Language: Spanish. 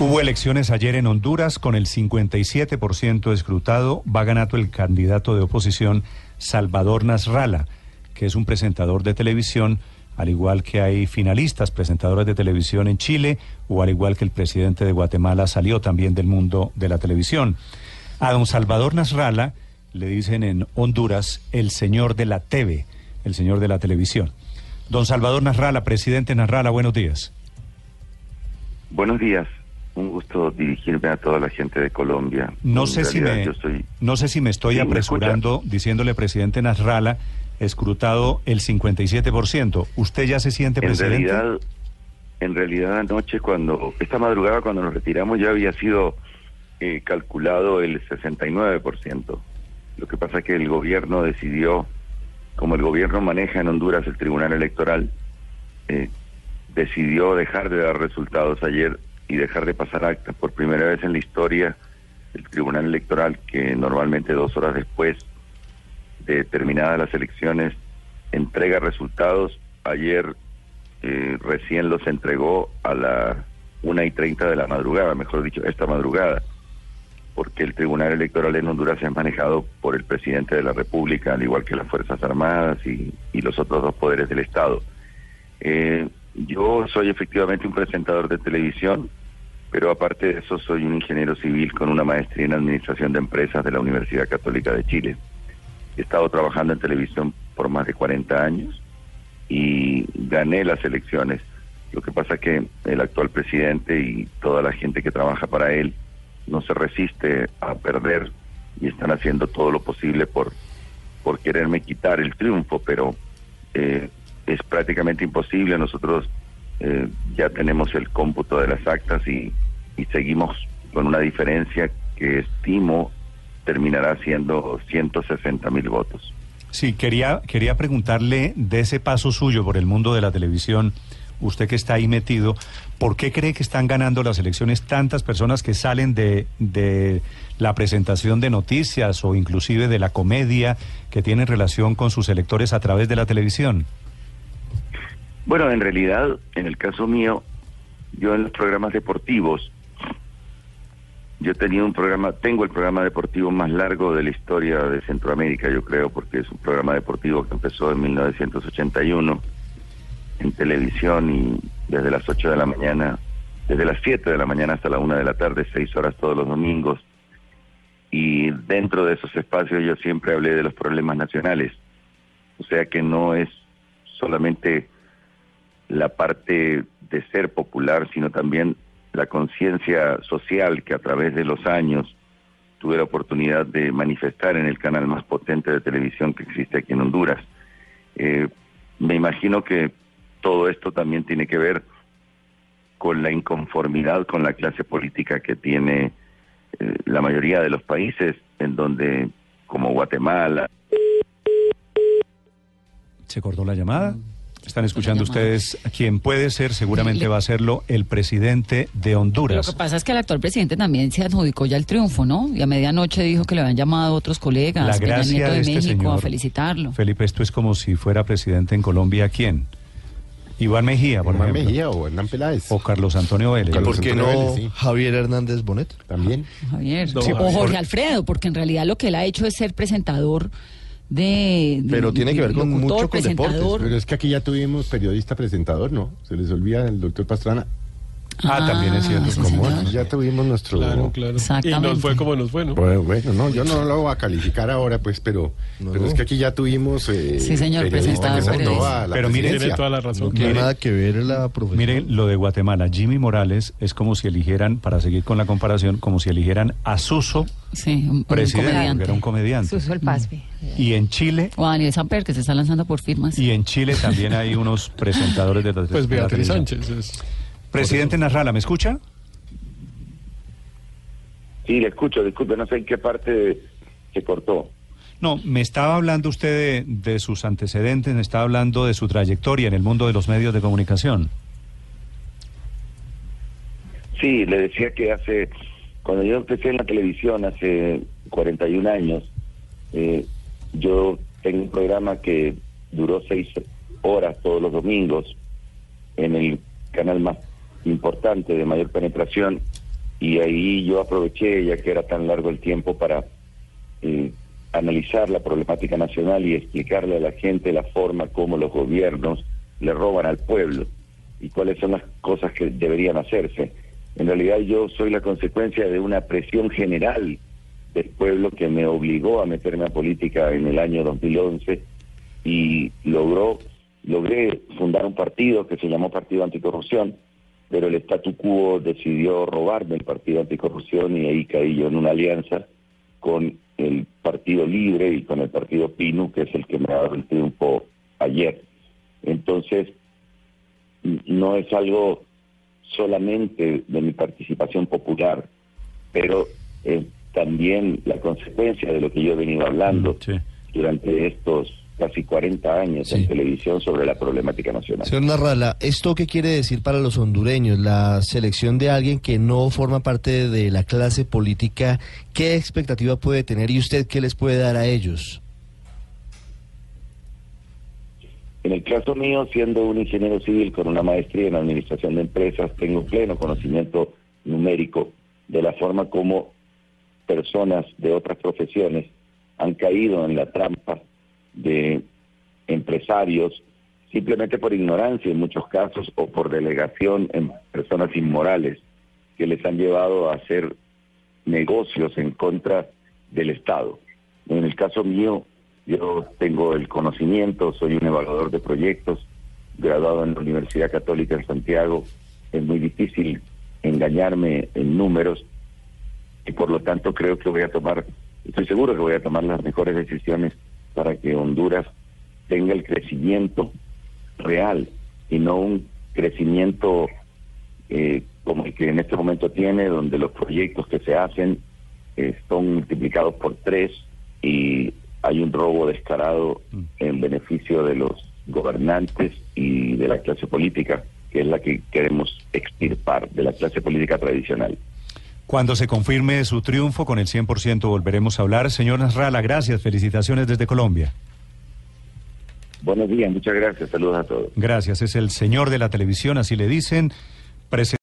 Hubo elecciones ayer en Honduras con el 57% escrutado. Va ganando el candidato de oposición Salvador Nasralla, que es un presentador de televisión, al igual que hay finalistas, presentadores de televisión en Chile, o al igual que el presidente de Guatemala salió también del mundo de la televisión. A don Salvador Nasralla le dicen en Honduras el señor de la TV, el señor de la televisión. Don Salvador Nasralla, presidente Nasralla, buenos días. Buenos días un gusto dirigirme a toda la gente de Colombia. No sé si me no sé si me estoy apresurando diciéndole presidente Nasralla escrutado el 57%. ¿Usted ya se siente presidente? En realidad en realidad anoche cuando esta madrugada cuando nos retiramos ya había sido eh, calculado el 69%. Lo que pasa es que el gobierno decidió como el gobierno maneja en Honduras el Tribunal Electoral eh, decidió dejar de dar resultados ayer y dejar de pasar actas por primera vez en la historia del Tribunal Electoral que normalmente dos horas después de terminadas las elecciones entrega resultados. Ayer eh, recién los entregó a la una y treinta de la madrugada, mejor dicho, esta madrugada, porque el Tribunal Electoral en Honduras es manejado por el presidente de la República, al igual que las Fuerzas Armadas y, y los otros dos poderes del Estado. Eh, yo soy efectivamente un presentador de televisión, pero aparte de eso soy un ingeniero civil con una maestría en Administración de Empresas de la Universidad Católica de Chile. He estado trabajando en televisión por más de 40 años y gané las elecciones. Lo que pasa es que el actual presidente y toda la gente que trabaja para él no se resiste a perder y están haciendo todo lo posible por, por quererme quitar el triunfo, pero eh, es prácticamente imposible. Nosotros eh, ya tenemos el cómputo de las actas y, y seguimos con una diferencia que estimo terminará siendo 160 mil votos. Sí, quería, quería preguntarle de ese paso suyo por el mundo de la televisión, usted que está ahí metido, ¿por qué cree que están ganando las elecciones tantas personas que salen de, de la presentación de noticias o inclusive de la comedia que tienen relación con sus electores a través de la televisión? Bueno, en realidad, en el caso mío, yo en los programas deportivos, yo tenía un programa, tengo el programa deportivo más largo de la historia de Centroamérica, yo creo, porque es un programa deportivo que empezó en 1981 en televisión y desde las 8 de la mañana, desde las 7 de la mañana hasta la 1 de la tarde, 6 horas todos los domingos. Y dentro de esos espacios yo siempre hablé de los problemas nacionales. O sea que no es solamente la parte de ser popular, sino también la conciencia social que a través de los años tuve la oportunidad de manifestar en el canal más potente de televisión que existe aquí en Honduras. Eh, me imagino que todo esto también tiene que ver con la inconformidad con la clase política que tiene eh, la mayoría de los países en donde, como Guatemala. ¿Se cortó la llamada? Están escuchando ustedes quien puede ser, seguramente va a serlo, el presidente de Honduras. Lo que pasa es que el actual presidente también se adjudicó ya el triunfo, ¿no? Y a medianoche dijo que le habían llamado otros colegas, La gracia de, este México, señor, a felicitarlo. Felipe, esto es como si fuera presidente en Colombia, ¿quién? Iván Mejía, por Iván ejemplo. Mejía o Hernán Peláez. O Carlos Antonio Vélez. Carlos ¿Por qué Antonio no Vélez, sí. Javier Hernández Bonet? También. Javier. O Javier. Jorge Alfredo, porque en realidad lo que él ha hecho es ser presentador de... de- Pero tiene que ver con locutor, mucho con deportes. Pero es que aquí ya tuvimos periodista presentador, ¿no? Se les olvida el doctor Pastrana. Ah, también es cierto. sí, ¿Cómo? señor. Aquí ya tuvimos nuestro... Claro, claro. Exactamente. Y nos fue como nos fue, ¿no? Bueno, bueno, no, yo no lo voy a calificar ahora, pues, pero, No, pero es que aquí ya tuvimos eh, Sí, señor, la Pero mire, Tiene toda la razón. No tiene nada que ver la profesión. Mire lo de Guatemala. Jimmy Morales es como si eligieran, para seguir con la comparación, como si eligieran a Suso Sí, un, un presidente, comediante. que era un comediante. Suso el Pasbe. Y en Chile, O a Daniel Samper, que se está lanzando por firmas. y en Chile también hay unos presentadores de la Pues la Beatriz televisión. Sánchez es... Presidente Narrala, ¿me escucha? Sí, le escucho, disculpe, no sé en qué parte se cortó. No, me estaba hablando usted de, de sus antecedentes, me estaba hablando de su trayectoria en el mundo de los medios de comunicación. Sí, le decía que hace, cuando yo empecé en la televisión hace 41 años, eh, yo tengo un programa que duró seis horas todos los domingos en el canal más importante de mayor penetración y ahí yo aproveché, ya que era tan largo el tiempo, para eh, analizar la problemática nacional y explicarle a la gente la forma como los gobiernos le roban al pueblo y cuáles son las cosas que deberían hacerse. En realidad yo soy la consecuencia de una presión general del pueblo que me obligó a meterme a política en el año 2011 y logró logré fundar un partido que se llamó Partido Anticorrupción, pero el statu quo decidió robarme el Partido Anticorrupción y ahí caí yo en una alianza con el Partido Libre y con el Partido Pinu, que es el que me ha dado el triunfo ayer. Entonces, no es algo solamente de mi participación popular, pero es también la consecuencia de lo que yo he venido hablando durante estos casi 40 años en televisión sobre la problemática nacional. Señor Narrala, ¿esto qué quiere decir para los hondureños? La selección de alguien que no forma parte de la clase política, ¿qué expectativa puede tener y usted qué les puede dar a ellos? En el caso mío, siendo un ingeniero civil con una maestría en administración de empresas, tengo pleno conocimiento numérico de la forma como personas de otras profesiones han caído en la trampa de empresarios simplemente por ignorancia en muchos casos o por delegación en personas inmorales que les han llevado a hacer negocios en contra del Estado. En el caso mío, yo tengo el conocimiento, soy un evaluador de proyectos, graduado en la Universidad Católica en Santiago. Es muy difícil engañarme en números y por lo tanto creo que voy a tomar, estoy seguro que voy a tomar las mejores decisiones para que Honduras tenga el crecimiento real y no un crecimiento eh, como el que en este momento tiene, donde los proyectos que se hacen eh, son multiplicados por tres y hay un robo descarado mm. en beneficio de los gobernantes y de la clase política, que es la que queremos extirpar, de la clase política tradicional. Cuando se confirme su triunfo con el 100% volveremos a hablar. Señor Nasralla, gracias, felicitaciones desde Colombia. Buenos días, muchas gracias, saludos a todos. Gracias, es el señor de la televisión, así le dicen.